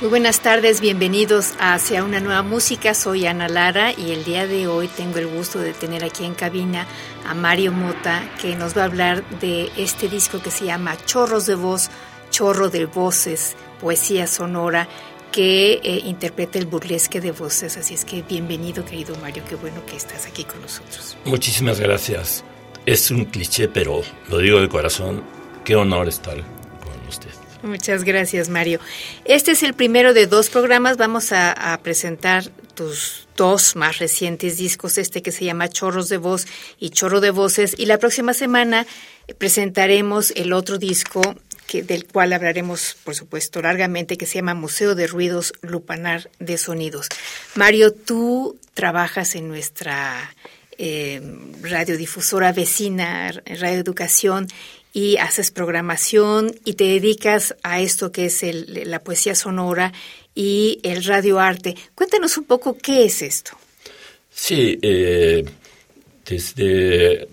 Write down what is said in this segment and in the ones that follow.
Muy buenas tardes, bienvenidos Hacia una nueva música. Soy Ana Lara y el día de hoy tengo el gusto de tener aquí en cabina a Mario Mota que nos va a hablar de este disco que se llama Chorros de Voz, Chorro de Voces, Poesía Sonora que eh, interpreta el burlesque de voces. Así es que bienvenido, querido Mario, qué bueno que estás aquí con nosotros. Muchísimas gracias. Es un cliché, pero lo digo de corazón, qué honor estar. Muchas gracias, Mario. Este es el primero de dos programas. Vamos a, presentar tus dos más recientes discos, este que se llama Chorros de Voz y Chorro de Voces. Y la próxima semana presentaremos el otro disco que, del cual hablaremos, por supuesto, largamente, que se llama Museo de Ruidos Lupanar de Sonidos. Mario, tú trabajas en nuestra eh, radiodifusora vecina, Radio Educación, y haces programación y te dedicas a esto que es la poesía sonora y el radioarte. Cuéntanos un poco qué es esto. Sí, eh, desde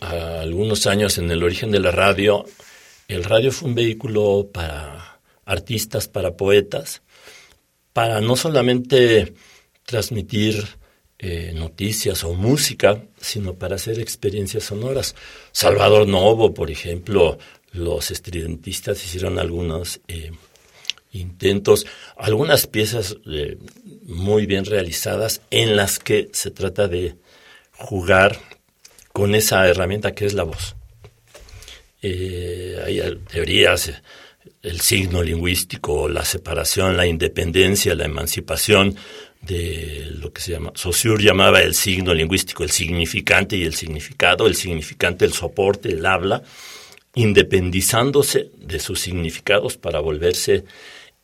algunos años en el origen de la radio, el radio fue un vehículo para artistas, para poetas, para no solamente transmitir eh, noticias o música, sino para hacer experiencias sonoras. Salvador Novo, por ejemplo, los estridentistas hicieron algunos eh, intentos, algunas piezas eh, muy bien realizadas en las que se trata de jugar con esa herramienta que es la voz. hay teorías, el signo lingüístico, la separación, la independencia, la emancipación, de lo que se llama, Saussure llamaba el signo lingüístico, el significante y el significado, el significante, el soporte, el habla, independizándose de sus significados para volverse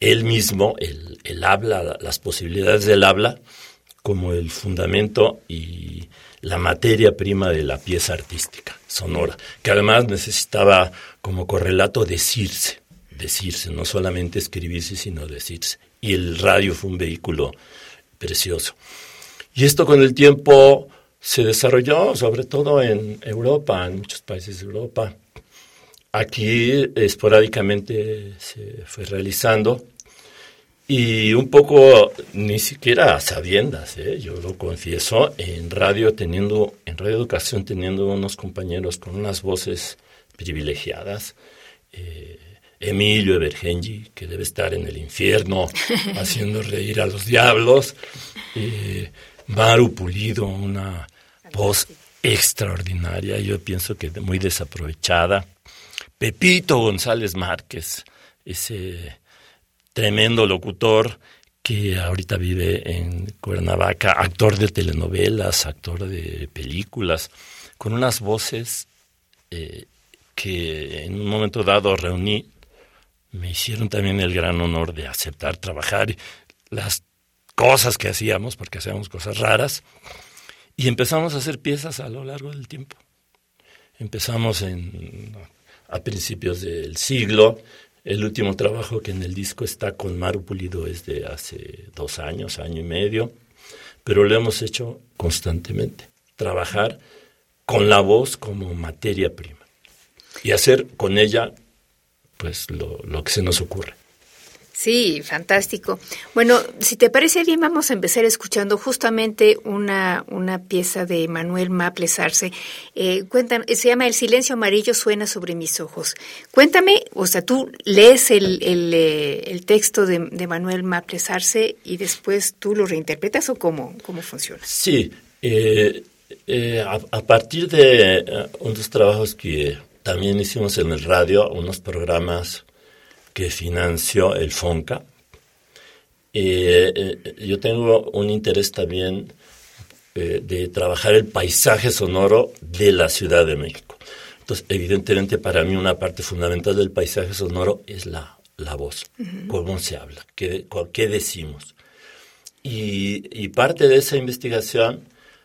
él mismo, el, el habla, las posibilidades del habla, como el fundamento y la materia prima de la pieza artística sonora, que además necesitaba como correlato decirse, decirse, no solamente escribirse, sino decirse. Y el radio fue un vehículo precioso. Y esto con el tiempo se desarrolló, sobre todo en Europa, en muchos países de Europa. Aquí esporádicamente se fue realizando y un poco ni siquiera a sabiendas, ¿eh? yo lo confieso, en radio teniendo, en radio educación teniendo unos compañeros con unas voces privilegiadas. Eh, Emilio Evergenji, que debe estar en el infierno haciendo reír a los diablos, eh, Maru Pulido, una voz extraordinaria, yo pienso que muy desaprovechada, Pepito González Márquez, ese tremendo locutor que ahorita vive en Cuernavaca, actor de telenovelas, actor de películas, con unas voces eh, que en un momento dado reuní me hicieron también el gran honor de aceptar trabajar las cosas que hacíamos, porque hacíamos cosas raras, y empezamos a hacer piezas a lo largo del tiempo. Empezamos en, a principios del siglo, el último trabajo que en el disco está con Maru Pulido es de hace dos años, año y medio, pero lo hemos hecho constantemente, trabajar con la voz como materia prima y hacer con ella pues lo, lo que se nos ocurre. Sí, fantástico. Bueno, si te parece bien, vamos a empezar escuchando justamente una, una pieza de Manuel Maples Arce. Eh, se llama El silencio amarillo suena sobre mis ojos. Cuéntame, o sea, tú lees el, el, eh, texto de, Manuel Maples Arce y después tú lo reinterpretas o cómo, cómo funciona. Sí, eh, a, a, partir de unos trabajos que también hicimos en el radio, unos programas que financió el FONCA. Eh, eh, yo tengo un interés también eh, de trabajar el paisaje sonoro de la Ciudad de México. Entonces, evidentemente, para mí una parte fundamental del paisaje sonoro es la, la voz, cómo se habla, qué, qué decimos. Y, y, parte de esa investigación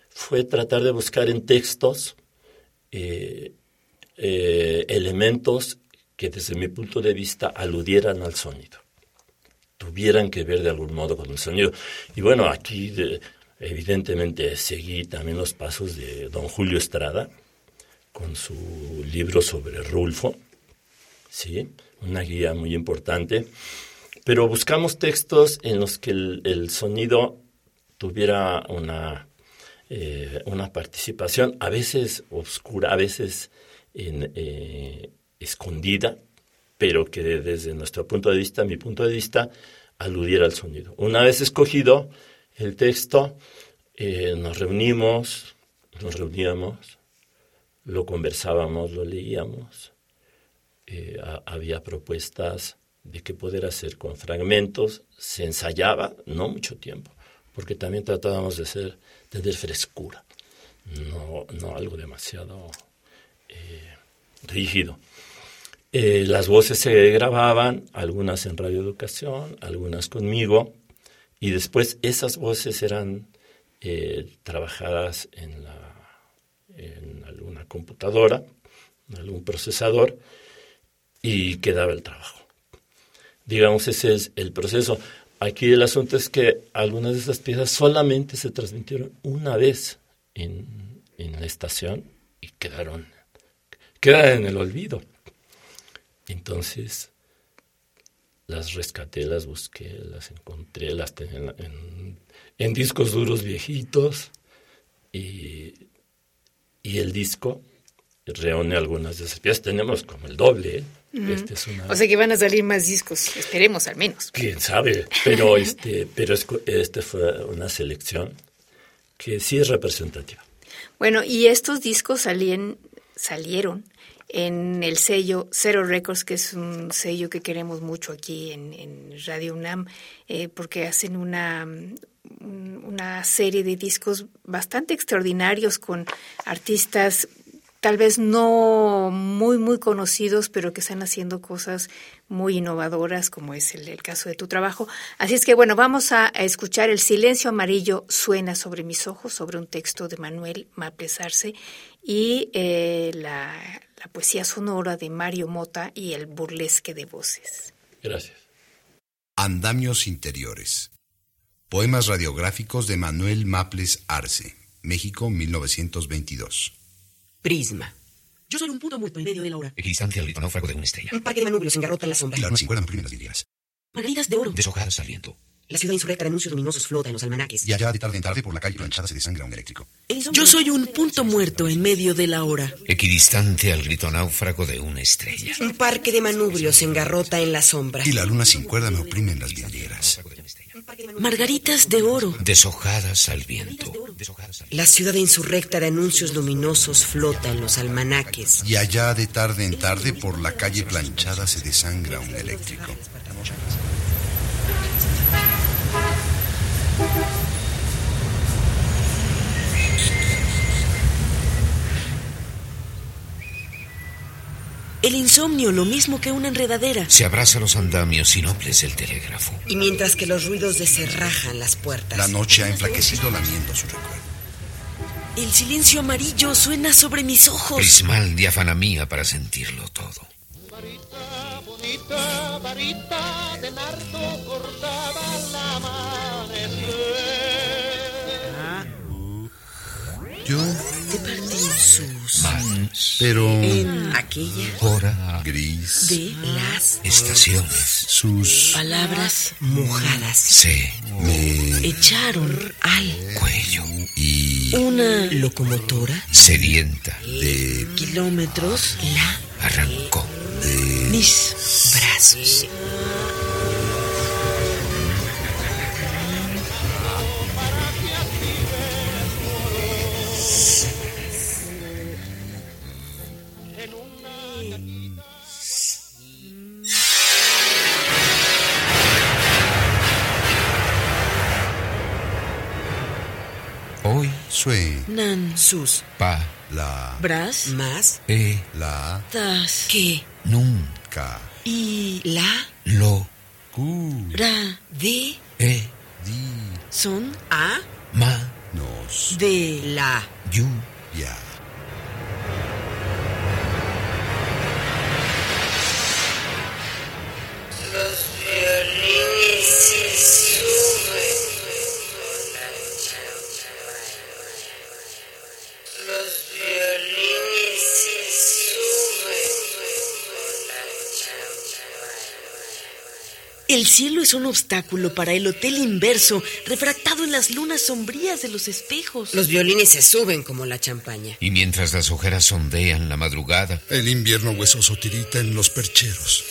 fue tratar de buscar en textos elementos que desde mi punto de vista aludieran al sonido, tuvieran que ver de algún modo con el sonido. Y bueno, aquí evidentemente seguí también los pasos de don Julio Estrada con su libro sobre Rulfo, ¿sí? una guía muy importante, pero buscamos textos en los que el, sonido tuviera una, eh, una participación, a veces oscura, a veces eh, escondida, pero que desde nuestro punto de vista, mi punto de vista, aludiera al sonido. Una vez escogido el texto, eh, nos reunimos, nos reuníamos, lo conversábamos, lo leíamos, eh, había propuestas de qué poder hacer con fragmentos, se ensayaba, no mucho tiempo, porque también tratábamos de ser, tener frescura, no, no algo demasiado rígido. Eh, las voces se grababan, algunas en Radio Educación, algunas conmigo, y después esas voces eran eh, trabajadas en, alguna computadora, en algún procesador, y quedaba el trabajo. Digamos, ese es el proceso. Aquí el asunto es que algunas de esas piezas solamente se transmitieron una vez en, en la estación y quedaron, quedaron en el olvido. Entonces las rescaté, las busqué, las encontré, las tenía en, discos duros viejitos y, el disco reúne algunas de esas piezas. Tenemos como el doble. ¿eh? este O sea que van a salir más discos, esperemos al menos. Quién sabe, pero este, pero este fue una selección que sí es representativa. Bueno, y estos discos salían, salieron en el sello Zero Records, que es un sello que queremos mucho aquí en, Radio UNAM, eh, porque hacen una, una serie de discos bastante extraordinarios con artistas tal vez no muy, muy conocidos, pero que están haciendo cosas muy innovadoras, como es el, caso de tu trabajo. Así es que, bueno, vamos a, escuchar El silencio amarillo suena sobre mis ojos, sobre un texto de Manuel Maples Arce, y eh, la, la poesía sonora de Mario Mota y el burlesque de voces. Gracias. Andamios interiores. Poemas radiográficos de Manuel Maples Arce, México 1922. Prisma. Yo soy un punto muerto en medio de la hora. Equidistancia del náufrago de una estrella. Un parque de manubrios engarrota en la sombra. Y la luna sin cuerda las vidrieras. Margaritas de oro. Deshojadas al viento. La ciudad insurrecta de anuncios luminosos flota en los almanaques. Y allá de tarde en tarde por la calle planchada se desangra un eléctrico. Yo soy un punto muerto en medio de la hora. Equidistante al grito náufrago de una estrella. Un parque de manubrios engarrota en la sombra. Y la luna sin cuerda me oprime en las vidrieras. Margaritas de oro. Deshojadas al viento. La ciudad insurrecta de anuncios luminosos flota en los almanaques. Y allá de tarde en tarde por la calle planchada se desangra un eléctrico. El insomnio, lo mismo que una enredadera. Se abraza los andamios inoples del telégrafo. Y mientras que los ruidos deserrajan las puertas. La noche ha enflaquecido lamiendo su recuerdo. El silencio amarillo suena sobre mis ojos. Prismal diáfana mía para sentirlo todo. Varita bonita, varita de nardo cortada la Yo. De partir sus. días, Pero En aquella hora, gris, de las estaciones, sus palabras mojadas se me echaron al cuello y una locomotora sedienta de kilómetros la arrancó. mis brazos. Hoy, sue Nan sus pa, la bras más e, la tas que nun, ca y la lo, cu ra de e, di son a ma, nos de la yu, El cielo es un obstáculo para el hotel inverso, refractado en las lunas sombrías de los espejos. Los violines se suben como la champaña. y mientras las ojeras sondean la madrugada, el invierno huesoso tirita en los percheros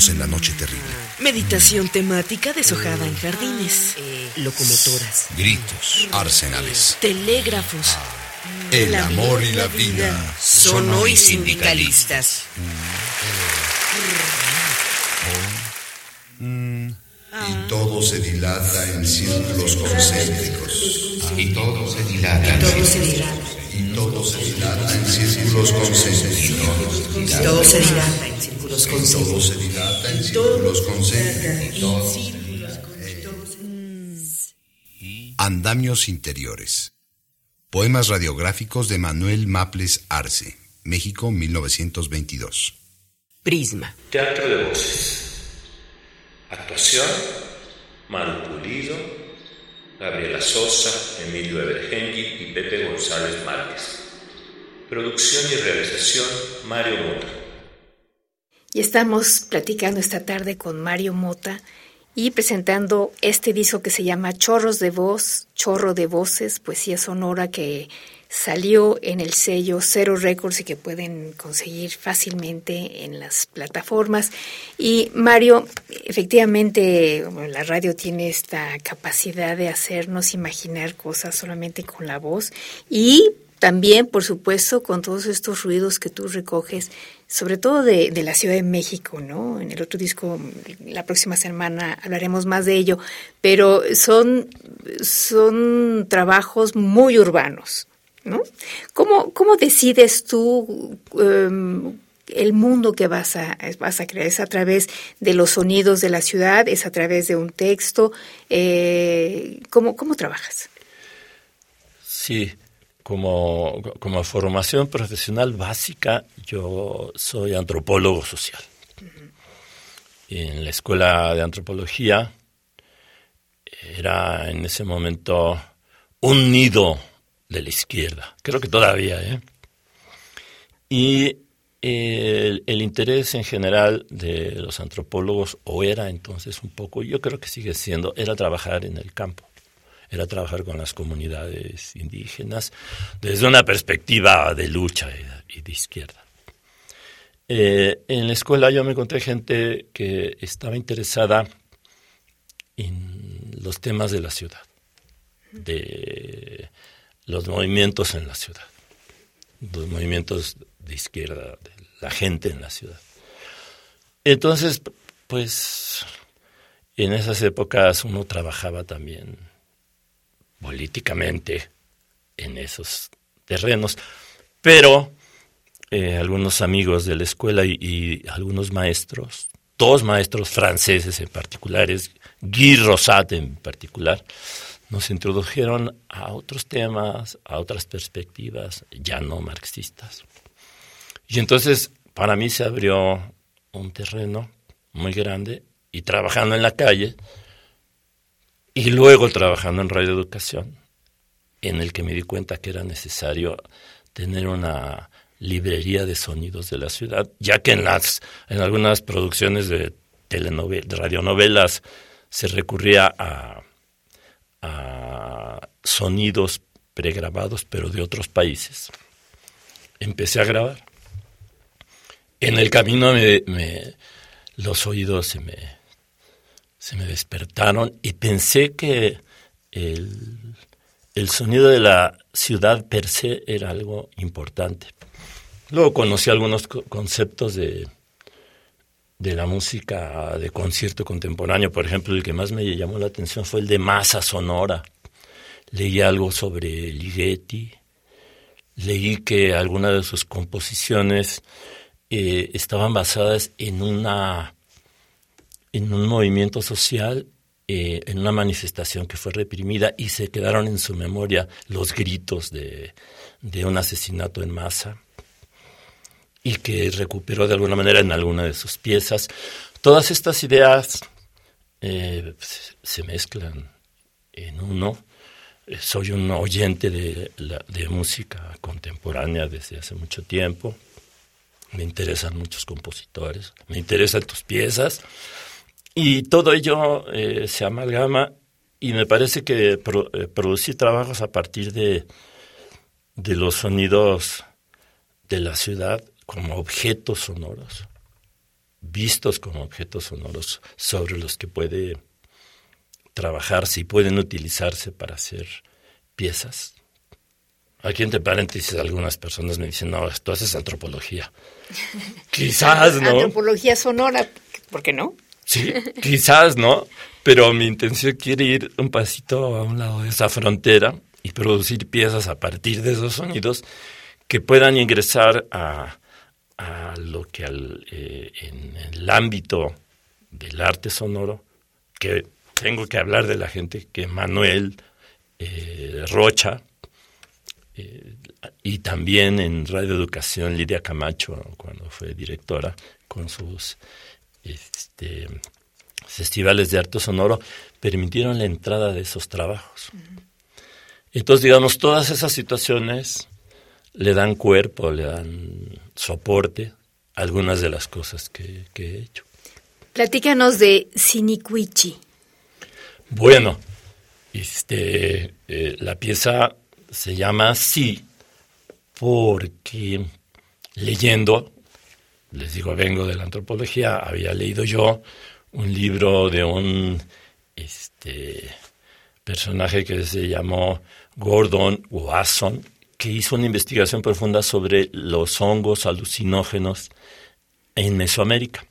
coincidimos en la noche terrible Meditación temática deshojada en jardines. Locomotoras. gritos, arsenales Telégrafos. el amor y la vida Son hoy sindicalistas. y todo se dilata en círculos concéntricos y todo se dilata. y todo se dilata en círculos concéntricos Todo se dilata en círculos dilata en círculos concéntricos Andamios interiores. Poemas radiográficos de Manuel Maples Arce, México 1922. Prisma. Teatro de voces. Actuación: Maru Pulido, Gabriela Sosa, Emilio Evergengui y Pepe González Márquez. Producción y realización: Mario Mota. Y estamos platicando esta tarde con Mario Mota y presentando este disco que se llama Chorros de Voz, Chorro de Voces, poesía sonora que salió en el sello Cero Records y que pueden conseguir fácilmente en las plataformas. Y Mario, efectivamente, la radio tiene esta capacidad de hacernos imaginar cosas solamente con la voz y también, por supuesto, con todos estos ruidos que tú recoges, sobre todo de, de, la Ciudad de México, ¿no? En el otro disco, la próxima semana hablaremos más de ello, pero son, son trabajos muy urbanos, ¿no? ¿Cómo, cómo decides tú um, el mundo que vas a, vas a crear? ¿Es a través de los sonidos de la ciudad? ¿Es a través de un texto? Eh, ¿cómo, ¿Cómo trabajas? Sí, como, como formación profesional básica, yo soy antropólogo social. En la escuela de antropología era en ese momento un nido de la izquierda, creo que todavía, ¿eh? Y el, el, interés en general de los antropólogos, o era entonces un poco, yo creo que sigue siendo, era trabajar en el campo era trabajar con las comunidades indígenas desde una perspectiva de lucha y de izquierda. Eh, en la escuela yo me encontré gente que estaba interesada en los temas de la ciudad, de los movimientos en la ciudad, los movimientos de izquierda, de la gente en la ciudad. Entonces, pues, en esas épocas uno trabajaba también políticamente en esos terrenos, pero eh, algunos amigos de la escuela y, y, algunos maestros dos maestros franceses en particulares, Guy Rosat en particular, nos introdujeron a otros temas, a otras perspectivas ya no marxistas. Y entonces para mí se abrió un terreno muy grande y trabajando en la calle y luego trabajando en Radio Educación, en el que me di cuenta que era necesario tener una librería de sonidos de la ciudad, ya que en las en algunas producciones de telenovelas, radionovelas se recurría a, a sonidos pregrabados, pero de otros países. Empecé a grabar. En el camino me, me, los oídos se me, se me despertaron y pensé que el, el sonido de la ciudad per se era algo importante. Luego conocí algunos conceptos de, de la música de concierto contemporáneo. Por ejemplo, el que más me llamó la atención fue el de masa sonora. Leí algo sobre Ligeti. Leí que algunas de sus composiciones eh, estaban basadas en una en un movimiento social, eh, en una manifestación que fue reprimida y se quedaron en su memoria los gritos de, de un asesinato en masa y que recuperó de alguna manera en alguna de sus piezas. Todas estas ideas eh, se mezclan en uno. Eh, soy un oyente de, de música contemporánea desde hace mucho tiempo. Me interesan muchos compositores, me interesan tus piezas. Y todo ello eh, se amalgama y me parece que pro, eh, producir trabajos a partir de, de los sonidos de la ciudad como objetos sonoros, vistos como objetos sonoros sobre los que puede trabajarse y pueden utilizarse para hacer piezas. Aquí entre paréntesis algunas personas me dicen, no, esto haces antropología. quizás, ¿no? Antropología sonora, ¿por qué no? Sí, quizás, ¿no? Pero mi intención quiere ir un pasito a un lado de esa frontera y producir piezas a partir de esos sonidos que puedan ingresar a, a lo que al, eh, en el ámbito del arte sonoro, que tengo que hablar de la gente que Manuel eh, Rocha, eh, y también en Radio Educación Lidia Camacho, cuando fue directora, con sus este, festivales de arte sonoro, permitieron la entrada de esos trabajos. Entonces, digamos, todas esas situaciones le dan cuerpo, le dan soporte a algunas de las cosas que, que he hecho. Platícanos de Siniquichi. Bueno, este, eh, la pieza se llama así porque leyendo, les digo, vengo de la antropología, había leído yo un libro de un este, personaje que se llamó Gordon Wasson, que hizo una investigación profunda sobre los hongos alucinógenos en Mesoamérica.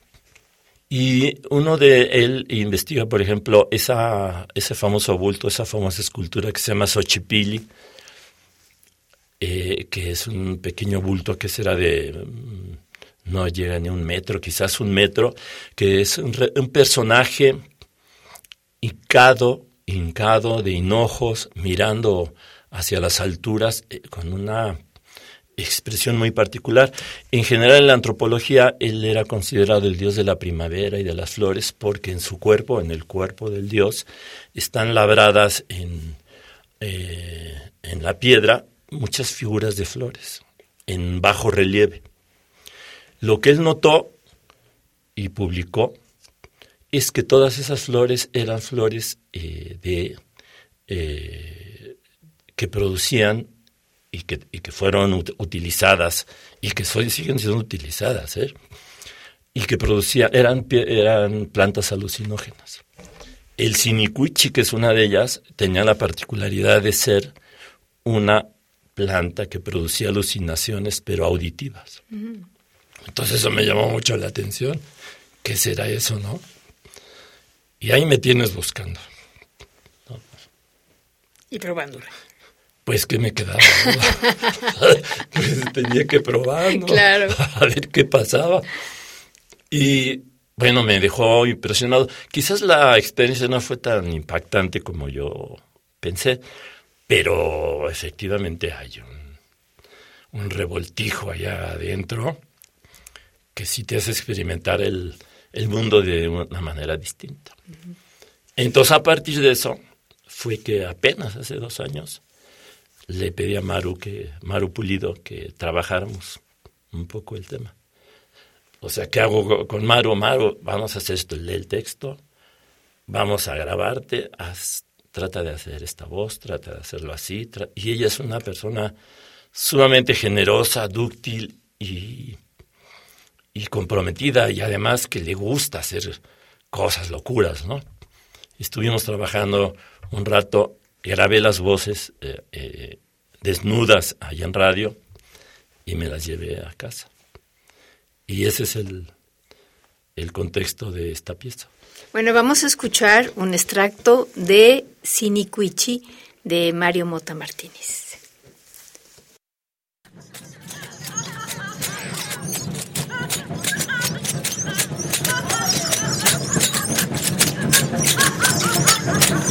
Y uno de él investiga, por ejemplo, esa, ese famoso bulto, esa famosa escultura que se llama Xochipilli, eh, que es un pequeño bulto que será de, no llega ni un metro, quizás un metro, que es un, un personaje hincado, hincado de hinojos, mirando hacia las alturas eh, con una expresión muy particular. En general en la antropología él era considerado el dios de la primavera y de las flores porque en su cuerpo, en el cuerpo del dios, están labradas en, eh, en la piedra muchas figuras de flores en bajo relieve. Lo que él notó y publicó es que todas esas flores eran flores eh, eh, que producían y que, fueron ut utilizadas y que soy, siguen siendo utilizadas, ¿eh? y que producían, eran, eran plantas alucinógenas. El sinicuichi, que es una de ellas, tenía la particularidad de ser una planta que producía alucinaciones, pero auditivas. Mm. Entonces eso me llamó mucho la atención. ¿Qué será eso, no? Y ahí me tienes buscando. ¿no? Y probándolo. Pues que me quedaba. pues tenía que probar, ¿no? Claro. A ver qué pasaba. Y bueno, me dejó impresionado. Quizás la experiencia no fue tan impactante como yo pensé, pero efectivamente hay un, un revoltijo allá adentro que sí te hace experimentar el, el mundo de una manera distinta. Entonces, a partir de eso, fue que apenas hace dos años le pedí a Maru, que, Maru Pulido que trabajáramos un poco el tema. O sea, ¿qué hago con Maru? Maru, vamos a hacer esto, lee el texto, vamos a grabarte, trata de hacer esta voz, trata de hacerlo así. y ella es una persona sumamente generosa, dúctil y y comprometida y además que le gusta hacer cosas locuras, ¿no? Estuvimos trabajando un rato, grabé las voces eh, eh, desnudas allá en radio y me las llevé a casa. Y ese es el, el contexto de esta pieza. Bueno, vamos a escuchar un extracto de Siniquichi de Mario Mota Martínez. Ha ha ha!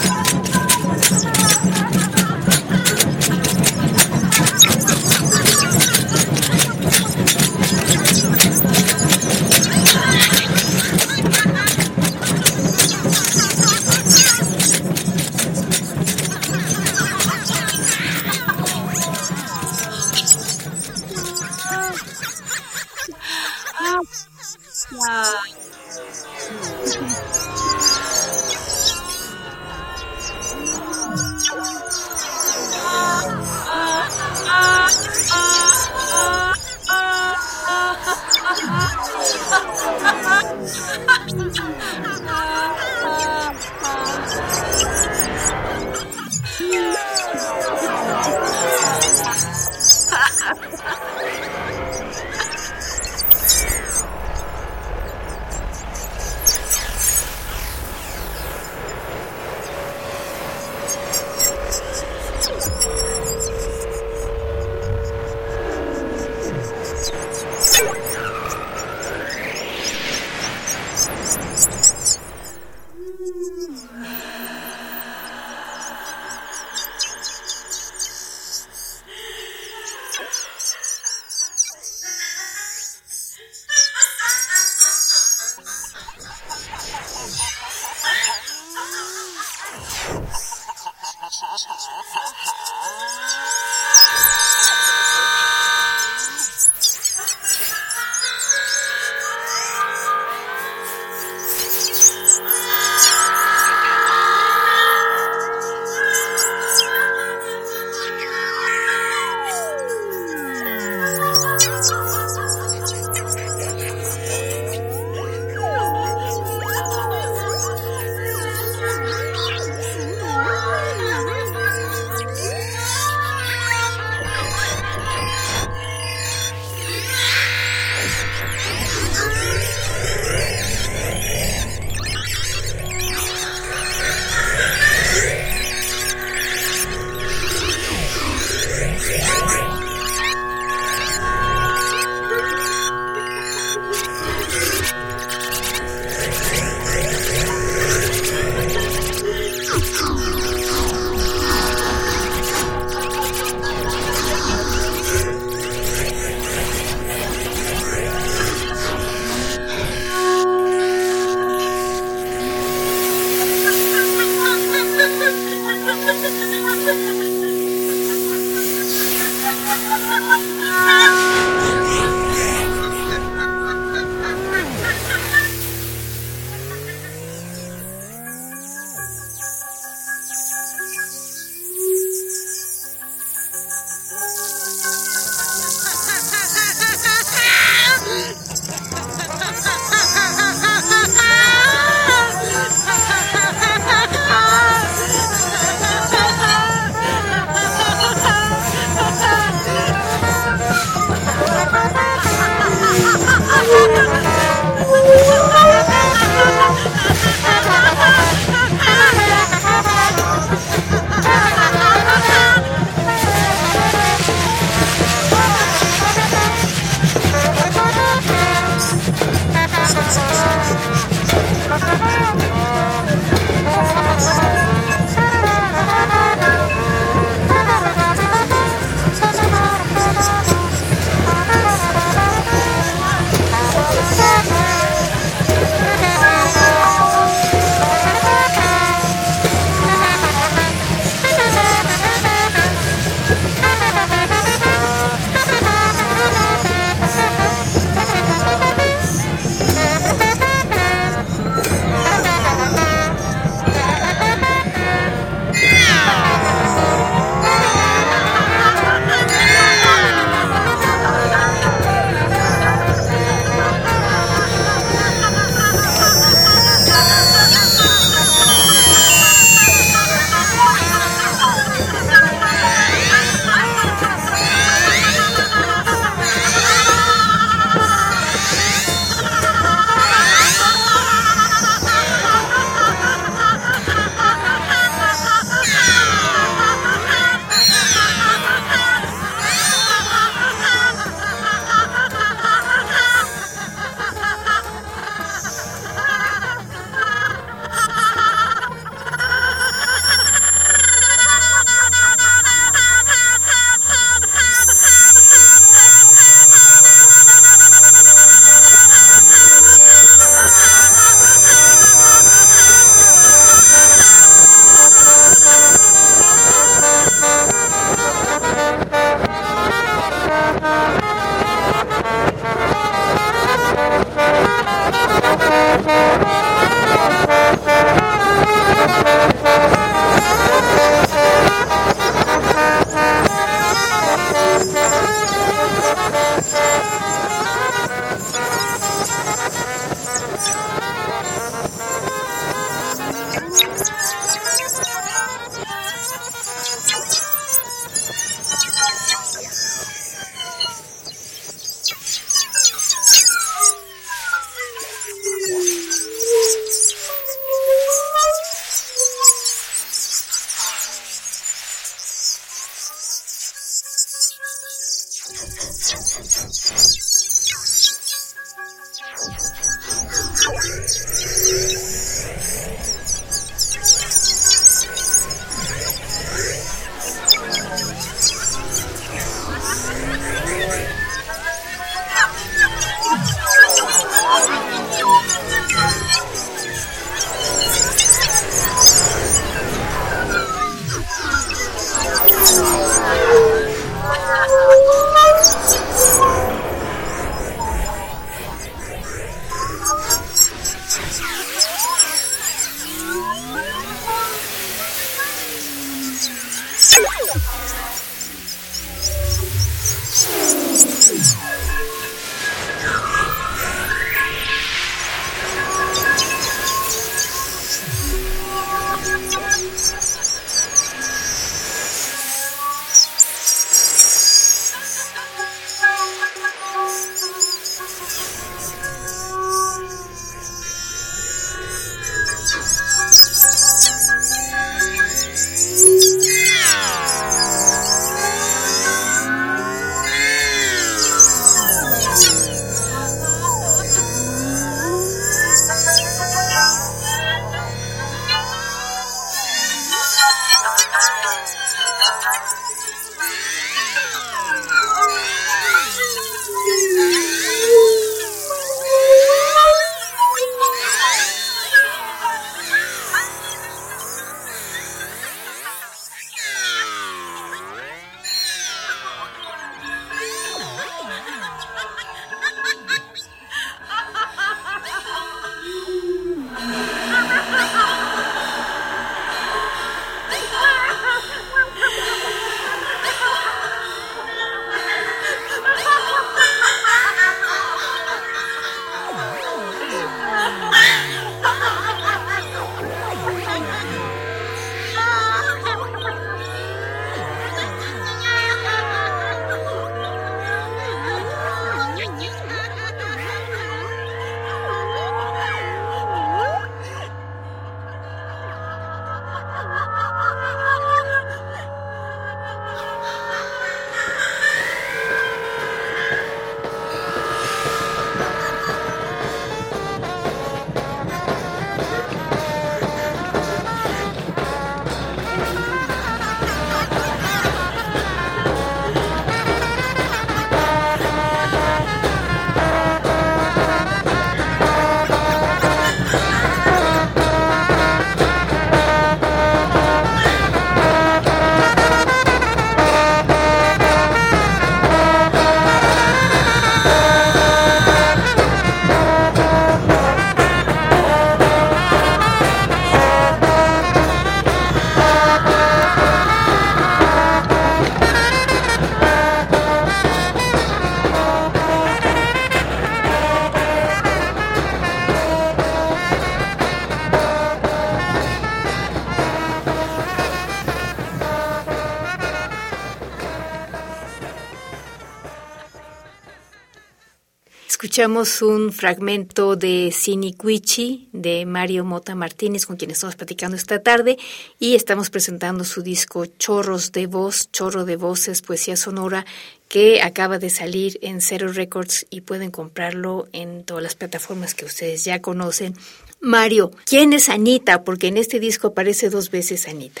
Escuchamos un fragmento de Siniquichi de Mario Mota Martínez, con quien estamos platicando esta tarde, y estamos presentando su disco Chorros de Voz, Chorro de Voces, Poesía Sonora, que acaba de salir en Zero Records y pueden comprarlo en todas las plataformas que ustedes ya conocen. Mario, ¿quién es Anita? Porque en este disco aparece dos veces Anita.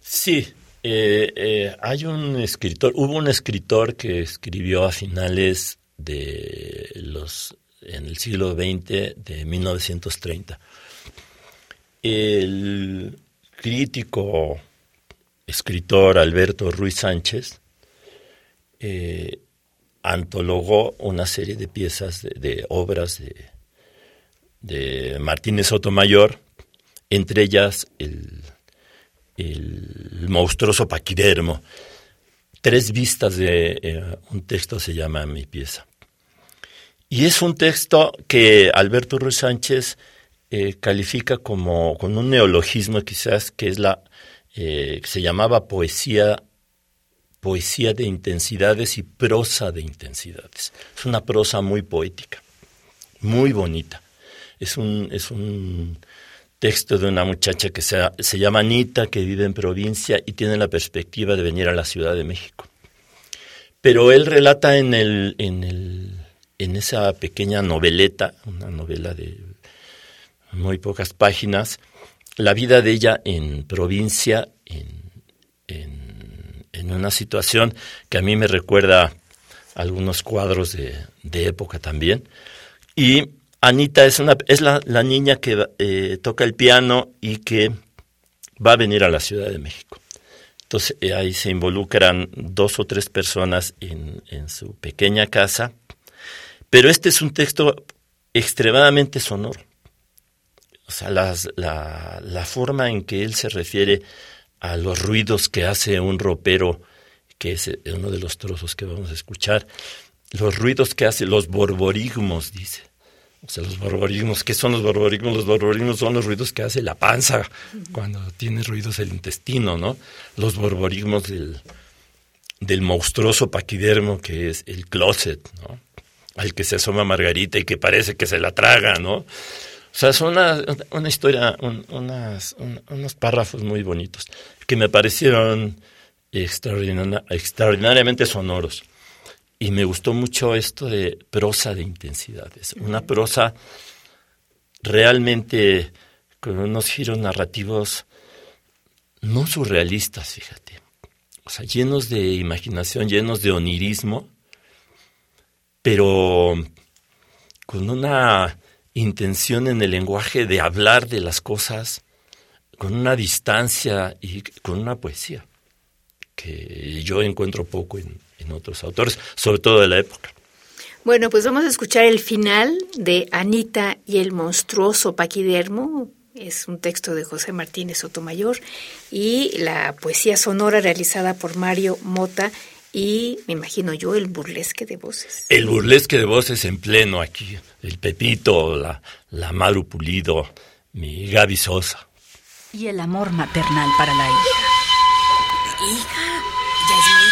Sí, eh, eh, hay un escritor, hubo un escritor que escribió a finales de los en el siglo XX de 1930. El crítico escritor Alberto Ruiz Sánchez eh, antologó una serie de piezas de, obras de, Martínez Sotomayor, entre ellas el, el monstruoso paquidermo. Tres vistas de eh, un texto se llama Mi pieza. Y es un texto que Alberto Ruiz Sánchez eh, califica como con un neologismo quizás que es la eh, se llamaba poesía poesía de intensidades y prosa de intensidades. Es una prosa muy poética, muy bonita. Es un, es un texto de una muchacha que se, se llama Anita, que vive en provincia y tiene la perspectiva de venir a la Ciudad de México pero él relata en, el, en, el, en esa pequeña noveleta, una novela de muy pocas páginas, la vida de ella en provincia, en, en, una situación que a mí me recuerda algunos cuadros de, época también. Y Anita es, una, es la, niña que eh, toca el piano y que va a venir a la Ciudad de México. Entonces eh, ahí se involucran dos o tres personas en, su pequeña casa, pero este es un texto extremadamente sonoro. O sea, la, forma en que él se refiere a los ruidos que hace un ropero, que es uno de los trozos que vamos a escuchar, los ruidos que hace, los borborigmos, dice. O sea, los borborismos, ¿qué son los borborismos? Los borborismos son los ruidos que hace la panza cuando tiene ruidos el intestino, ¿no? Los borborismos del, del monstruoso paquidermo que es el closet, ¿no? Al que se asoma Margarita y que parece que se la traga, ¿no? O sea, son una, una historia, unas, unos párrafos muy bonitos que me parecieron extraordinariamente sonoros. Y me gustó mucho esto de prosa de intensidades, una prosa realmente con unos giros narrativos no surrealistas, fíjate, o sea, llenos de imaginación, llenos de onirismo, pero con una intención en el lenguaje de hablar de las cosas con una distancia y con una poesía que yo encuentro poco en, otros autores, sobre todo de la época. Bueno, pues vamos a escuchar el final de Anita y el monstruoso paquidermo. Es un texto de José Martínez Sotomayor y la poesía sonora realizada por Mario Mota y me imagino yo el burlesque de voces. El burlesque de voces en pleno aquí. El Pepito, la, la Maru Pulido, mi Gaby Sosa. Y el amor maternal para la hija. Hija, ya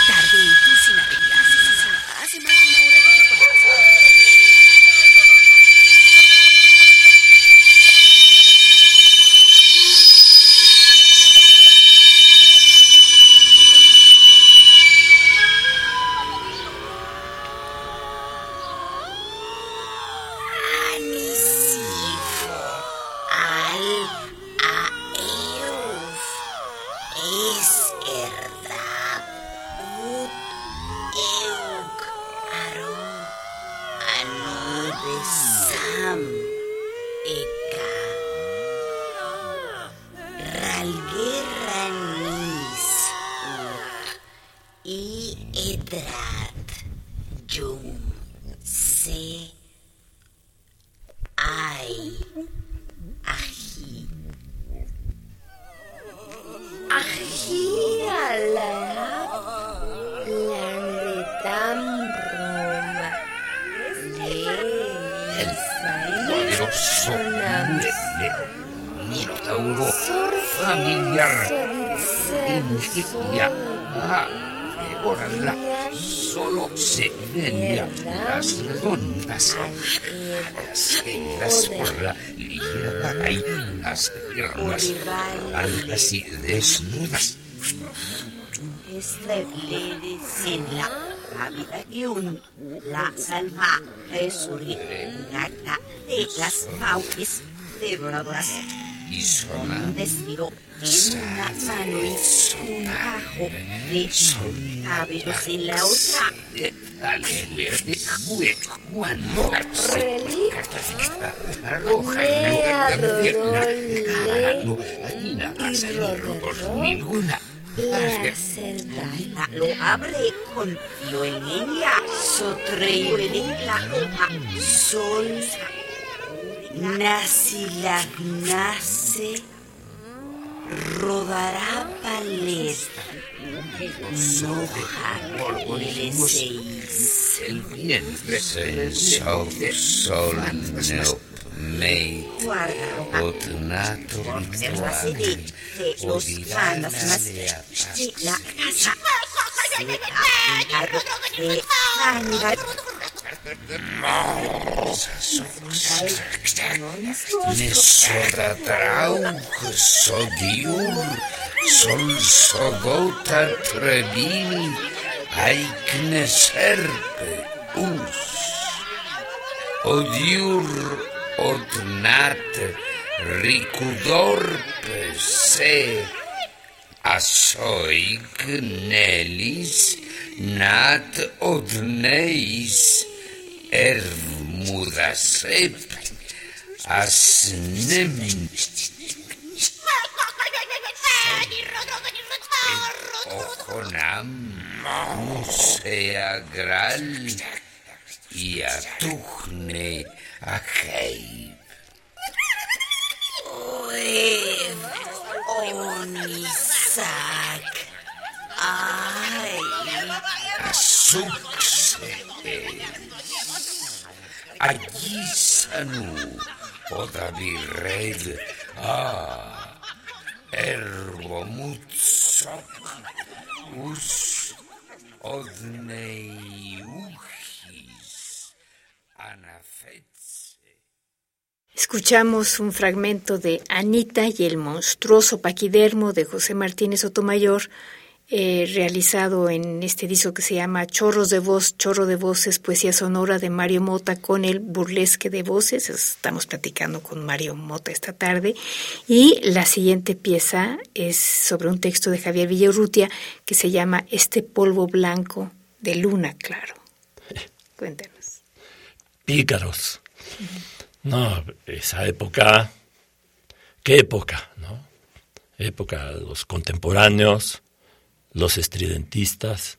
las redondas Las negras por la ligera y las piernas altas y desnudas Estrebles en la habitación, la salva resurrecta de las fauces de brodas. Y vestido en una mano y un bajo de en la otra. Ninguna La lo abre con lo en ella, sotreo en la hoja, sol, nace la nace, rodará paleta, moja seis. el vientre sol sol no mei otnato Observase de, de los fantasmas de la casa. Se ha de sangre. Nesoratrauk sodiur sol sogota trebil Aikneserpe us. Odiur odnat ricudorpe se asoig nelis nat odneis Έρμουρας είπε, ας νεμει. Ο αγράλ μου θα γράλλει ατοχνε αγείπ. Ο ευωνισάκ. Ah. Escuchamos un fragmento de Anita y el monstruoso paquidermo de José Martínez Sotomayor, eh, realizado en este disco que se llama Chorros de Voz, Chorro de Voces, Poesía Sonora de Mario Mota con el burlesque de voces. Estamos platicando con Mario Mota esta tarde. Y la siguiente pieza es sobre un texto de Javier Villarrutia que se llama Este polvo blanco de luna, claro. Cuéntanos. Pícaros. No, esa época, ¿qué época? ¿No? Época de los contemporáneos, los estridentistas.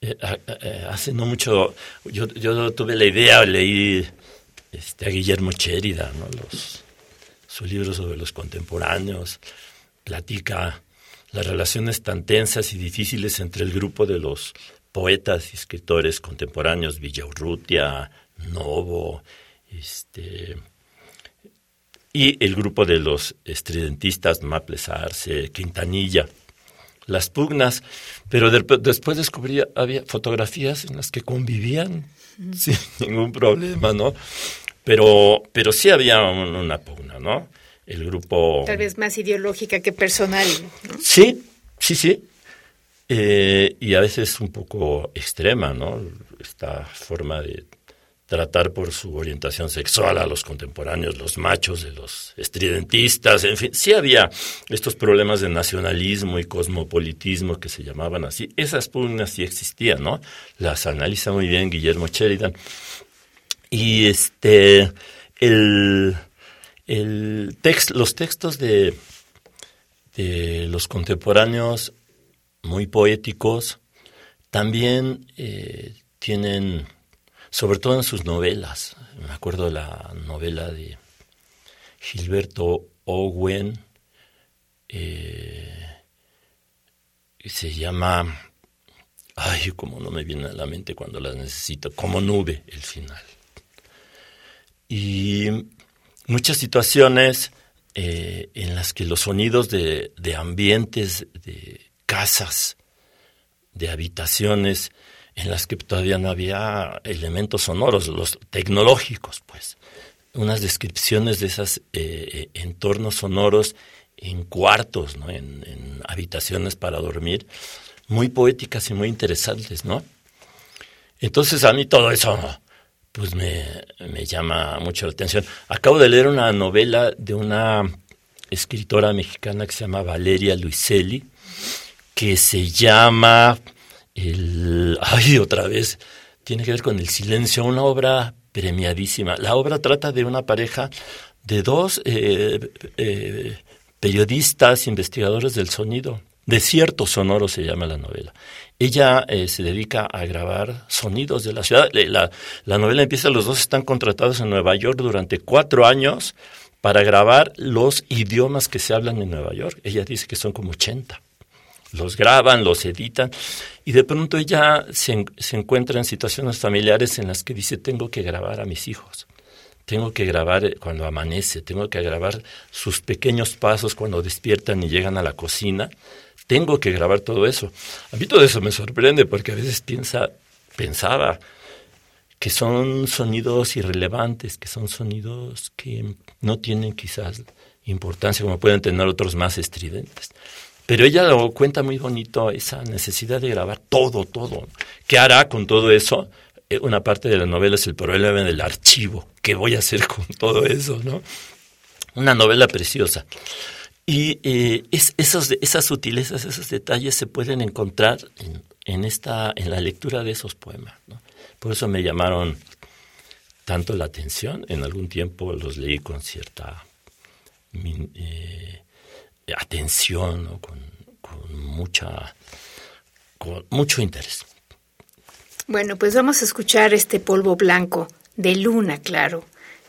Eh, eh, hace no mucho, yo, yo, tuve la idea, leí este, a Guillermo Chérida, ¿no? los, su libro sobre los contemporáneos, platica las relaciones tan tensas y difíciles entre el grupo de los poetas y escritores contemporáneos, Villaurrutia, Novo, este, y el grupo de los estridentistas, Maples Arce, Quintanilla las pugnas, pero de, después descubrí había fotografías en las que convivían sin ningún problema, ¿no? Pero, pero sí había un, una pugna, ¿no? El grupo... Tal vez más ideológica que personal. ¿no? Sí, sí, sí. Eh, y a veces un poco extrema, ¿no? Esta forma de tratar por su orientación sexual a los contemporáneos, los machos de los estridentistas, en fin, sí había estos problemas de nacionalismo y cosmopolitismo que se llamaban así. Esas pugnas sí existían, ¿no? Las analiza muy bien Guillermo Sheridan. Y este, el, el text, los textos de, de los contemporáneos muy poéticos también eh, tienen sobre todo en sus novelas. Me acuerdo de la novela de Gilberto Owen, eh, se llama, ay, como no me viene a la mente cuando las necesito, como nube el final. Y muchas situaciones eh, en las que los sonidos de, de ambientes, de casas, de habitaciones, en las que todavía no había elementos sonoros, los tecnológicos, pues. Unas descripciones de esos eh, entornos sonoros en cuartos, ¿no? En, habitaciones para dormir, muy poéticas y muy interesantes, ¿no? Entonces a mí todo eso pues me llama mucho la atención. Acabo de leer una novela de una escritora mexicana que se llama Valeria Luiselli, que se llama el, ay, otra vez, tiene que ver con el silencio, una obra premiadísima. La obra trata de una pareja de dos eh, eh, periodistas, investigadores del sonido. Desierto sonoro se llama la novela. Ella eh, se dedica a grabar sonidos de la ciudad. La, la novela empieza, los dos están contratados en Nueva York durante cuatro años para grabar los idiomas que se hablan en Nueva York. Ella dice que son como 80 los graban, los editan, y de pronto ella se, se, encuentra en situaciones familiares en las que dice, tengo que grabar a mis hijos, tengo que grabar cuando amanece, tengo que grabar sus pequeños pasos cuando despiertan y llegan a la cocina, tengo que grabar todo eso. A mí todo eso me sorprende porque a veces piensa, pensaba que son sonidos irrelevantes, que son sonidos que no tienen quizás importancia como pueden tener otros más estridentes Pero ella lo cuenta muy bonito, esa necesidad de grabar todo, todo. ¿Qué hará con todo eso? Eh, una parte de la novela es el problema del archivo. ¿Qué voy a hacer con todo eso, no? Una novela preciosa. Y eh, esas sutilezas, esos detalles se pueden encontrar en, esta, en la lectura de esos poemas. Por eso me llamaron tanto la atención. En algún tiempo los leí con cierta eh, atención, ¿no? con, con, mucha, con mucho interés. Bueno, pues vamos a escuchar este polvo blanco de Luna, claro,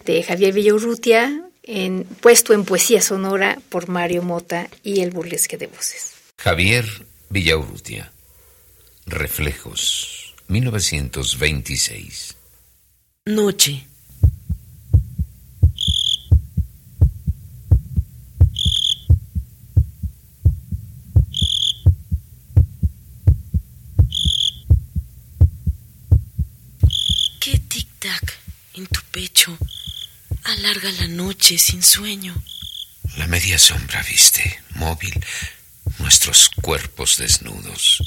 de Javier Villaurrutia, en, puesto en poesía sonora por Mario Mota y el burlesque de voces. Javier Villaurrutia. Reflejos, 1926. Noche. ¿Qué tic-tac en tu pecho alarga la noche sin sueño? La media sombra viste, móvil, nuestros cuerpos desnudos.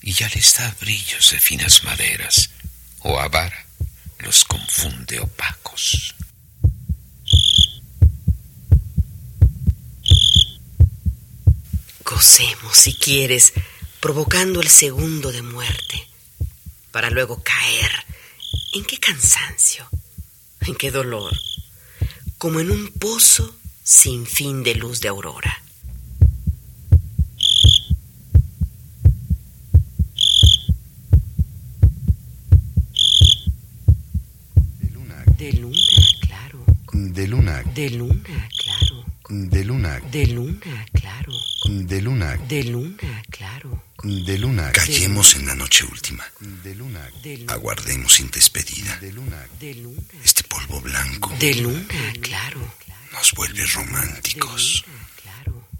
Y ya les da brillos de finas maderas, o avara los confunde opacos. Gocemos, si quieres, provocando el segundo de muerte, para luego caer. ¿En qué cansancio? ¿En qué dolor? Como en un pozo sin fin de luz de aurora. De luna, claro. De luna. De luna, claro. De luna. De luna, claro. De luna. De luna, claro. De luna. Callemos en la noche última. De luna. Aguardemos sin despedida. De luna. Este polvo blanco De luna, claro. nos vuelve románticos.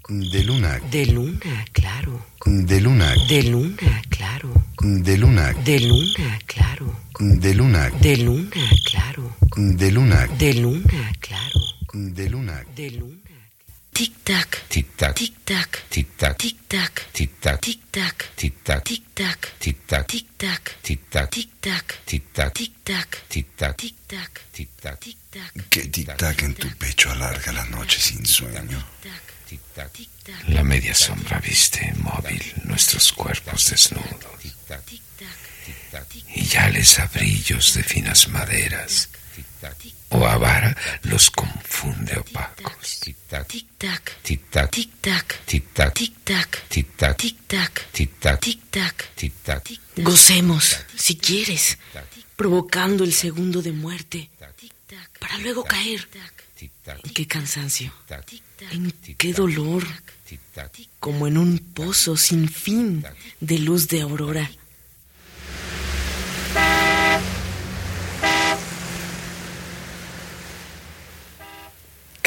De luna. De luna, claro. De luna. De luna, claro. De luna. De luna, claro. De luna. De luna, claro. De luna. De luna, claro. De luna. De luna. Tic tac. Tic tac. Tic tac. Tic tac. Tic tac. Tic tac. Tic tac. Tic tac. Tic tac. Tic tac. Tic tac. Tic tac. Tic tac. Tic tac. Tic tac. Tic tac. Tic tac. Tic tac. Tic tac. Que tic-tac en tu pecho alarga la noche sin sueño. Tic tac. Tic tac. La media sombra viste, móvil, nuestros cuerpos desnudos. Tic tac. Tic tac. Y ya les brillos de finas maderas. O avara los confunde opacos. Tic tac. Tic tac. Tic tac. Tic tac. Tic tac. Tic tac. Tic tac. Tic tac. Tic tac. Tic tac. Tic tac. Gocemos, si quieres, provocando el segundo de muerte, para luego caer. ¿En qué cansancio? ¿En qué dolor? Como en un pozo sin fin de luz de aurora.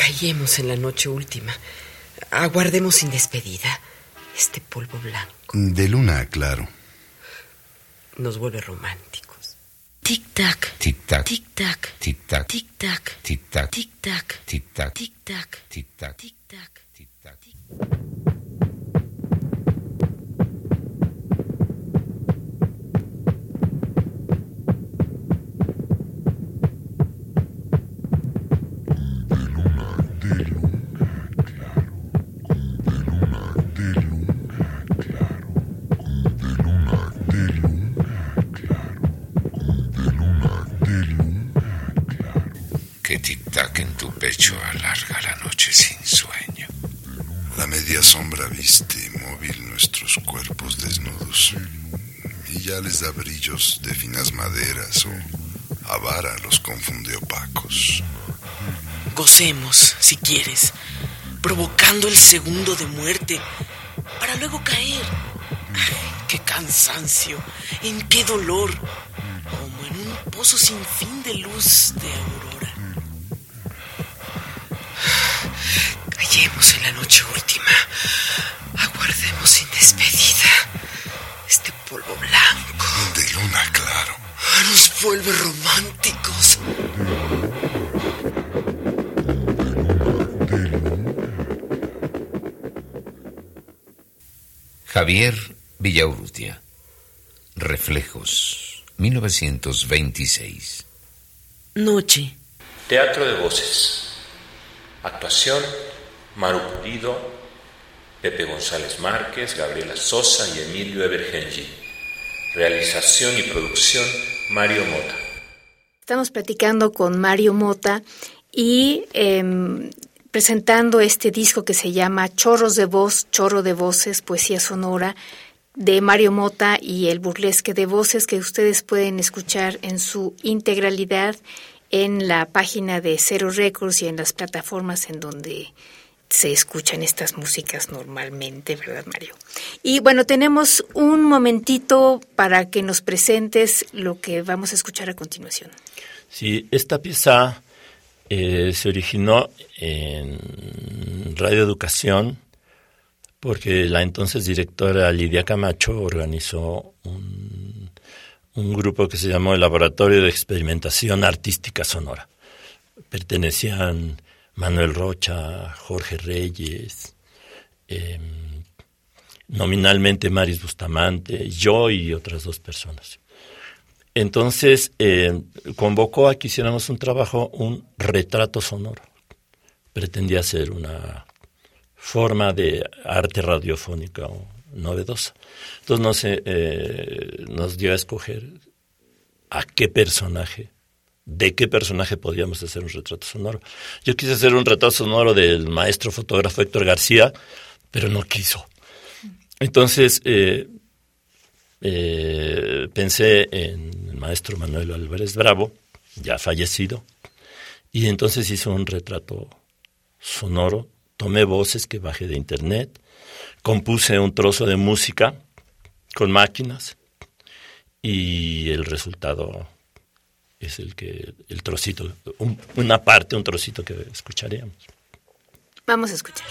Callemos en la noche última. Aguardemos sin despedida. Este polvo blanco De luna, claro. nos vuelve románticos. Tic tac. Tic tac. Tic tac. Tic tac. Tic tac. Tic tac. Nuestros cuerpos desnudos. Y ya les da brillos de finas maderas o avara los confunde opacos. Gocemos, si quieres, provocando el segundo de muerte, para luego caer. ¡Qué cansancio! ¿En qué dolor? Como en un pozo sin fin de luz de aurora. Callemos en la noche última. Polvo blanco De luna, claro. nos vuelve románticos. Javier Villaurrutia. Reflejos, 1926. Noche. Teatro de voces. Actuación, Maru Pulido, Pepe González Márquez, Gabriela Sosa y Emilio Evergengi. Realización y producción, Mario Mota. Estamos platicando con Mario Mota y em, presentando este disco que se llama Chorros de Voz, Chorro de Voces, Poesía Sonora, de Mario Mota y el burlesque de voces que ustedes pueden escuchar en su integralidad en la página de Cero Records y en las plataformas en donde se escuchan estas músicas normalmente, ¿verdad, Mario? Y bueno, tenemos un momentito para que nos presentes lo que vamos a escuchar a continuación. Sí, esta pieza eh, se originó en Radio Educación porque la entonces directora Lidia Camacho organizó un, un grupo que se llamó el Laboratorio de Experimentación Artística Sonora. Pertenecían Manuel Rocha, Jorge Reyes, eh, nominalmente Maris Bustamante, yo y otras dos personas. Entonces eh, convocó a que hiciéramos un trabajo, un retrato sonoro. Pretendía ser una forma de arte radiofónica novedosa. Entonces nos, eh, nos dio a escoger a qué personaje, de qué personaje podíamos hacer un retrato sonoro. Yo quise hacer un retrato sonoro del maestro fotógrafo Héctor García, pero no quiso. Entonces eh, eh, pensé en el maestro Manuel Álvarez Bravo, ya fallecido, y entonces hice un retrato sonoro, tomé voces que bajé de internet, compuse un trozo de música con máquinas y el resultado es el que el trocito, un, una parte, un trocito que escucharíamos. Vamos a escuchar.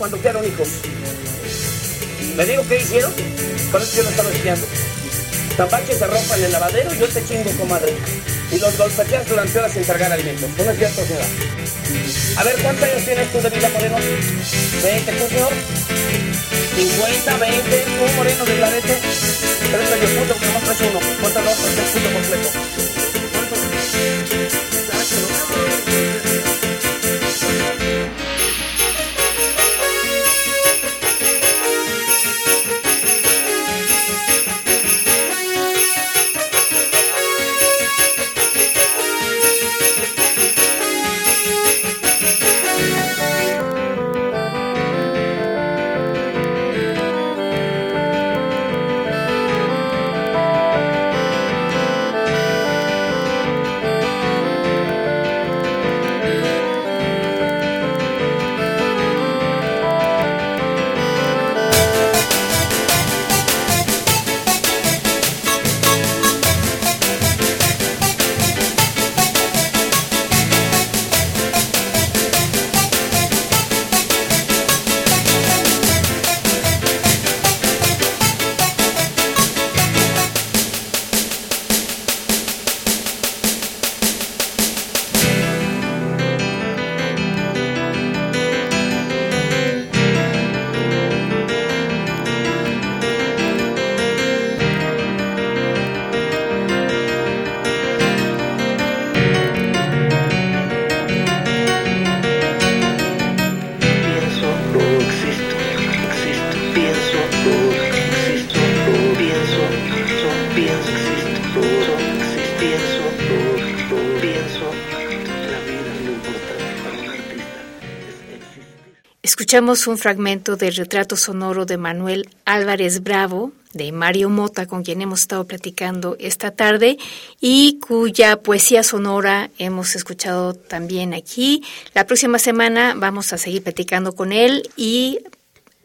Cuando quedaron hijos? ¿Me digo qué hicieron? Por eso yo lo estaba estudiando. Tambaches se rompan en el lavadero y yo te chingo, comadre. Y los golpeteas durante horas sin cargar alimentos. ¿No es cierto, señora? A ver, ¿cuántos años tienes tú de vida, Moreno? ¿20 tú, señor? ¿50, 20? ¿Tú, Moreno, de clarete? Tres medio punto, porque nomás traes uno. ¿Cuántos dos? Tres punto completo. Escuchamos un fragmento del retrato sonoro de Manuel Álvarez Bravo, de Mario Mota, con quien hemos estado platicando esta tarde y cuya poesía sonora hemos escuchado también aquí. La próxima semana vamos a seguir platicando con él y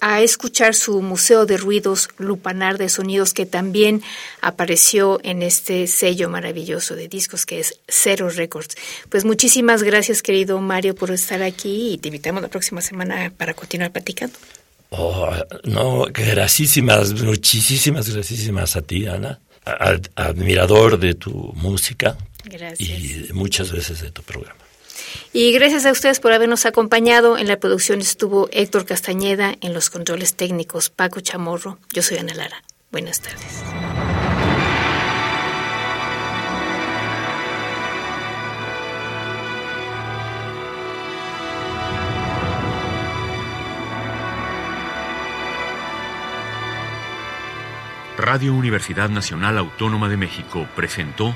a escuchar su Museo de Ruidos Lupanar de Sonidos que también apareció en este sello maravilloso de discos que es Cero Records. Pues muchísimas gracias querido Mario por estar aquí y te invitamos la próxima semana para continuar platicando. Oh, no, gracias, muchísimas gracias a ti, Ana. admirador de tu música y muchas veces de tu programa. Y gracias a ustedes por habernos acompañado. En la producción estuvo Héctor Castañeda, en los controles técnicos Paco Chamorro. Yo soy Ana Lara. Buenas tardes. Radio Universidad Nacional Autónoma de México presentó